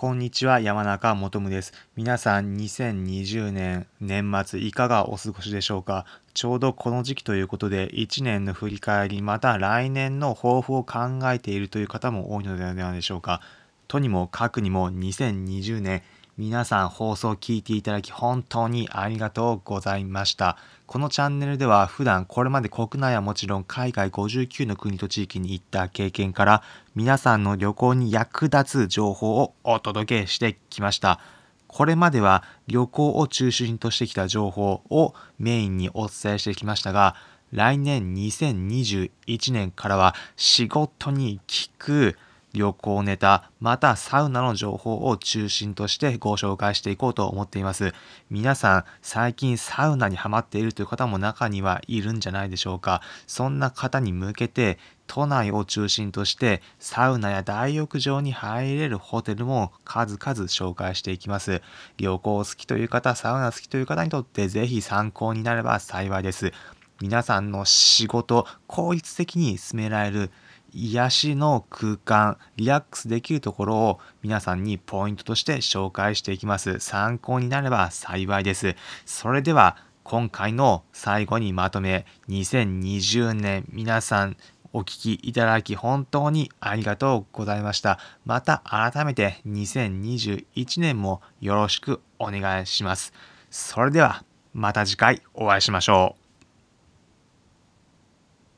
こんにちは、山中もとむです。皆さん、2020年年末いかがお過ごしでしょうか？ちょうどこの時期ということで、1年の振り返り、また来年の抱負を考えているという方も多いのではないでしょうか。とにもかくにも2020年皆さん放送を聞いていただき本当にありがとうございました。このチャンネルでは普段これまで国内はもちろん海外59の国と地域に行った経験から皆さんの旅行に役立つ情報をお届けしてきました。これまでは旅行を中心としてきた情報をメインにお伝えしてきましたが来年2021年からは仕事に効く旅行ネタ、またサウナの情報を中心としてご紹介していこうと思っています。皆さん、最近サウナにハマっているという方も中にはいるんじゃないでしょうか。そんな方に向けて、都内を中心としてサウナや大浴場に入れるホテルも数々紹介していきます。旅行好きという方、サウナ好きという方にとってぜひ参考になれば幸いです。皆さんの仕事、効率的に進められる癒しの空間、リラックスできるところを皆さんにポイントとして紹介していきます。参考になれば幸いです。それでは今回の最後にまとめ、2020年皆さんお聞きいただき本当にありがとうございました。また改めて2021年もよろしくお願いします。それではまた次回お会いしましょう。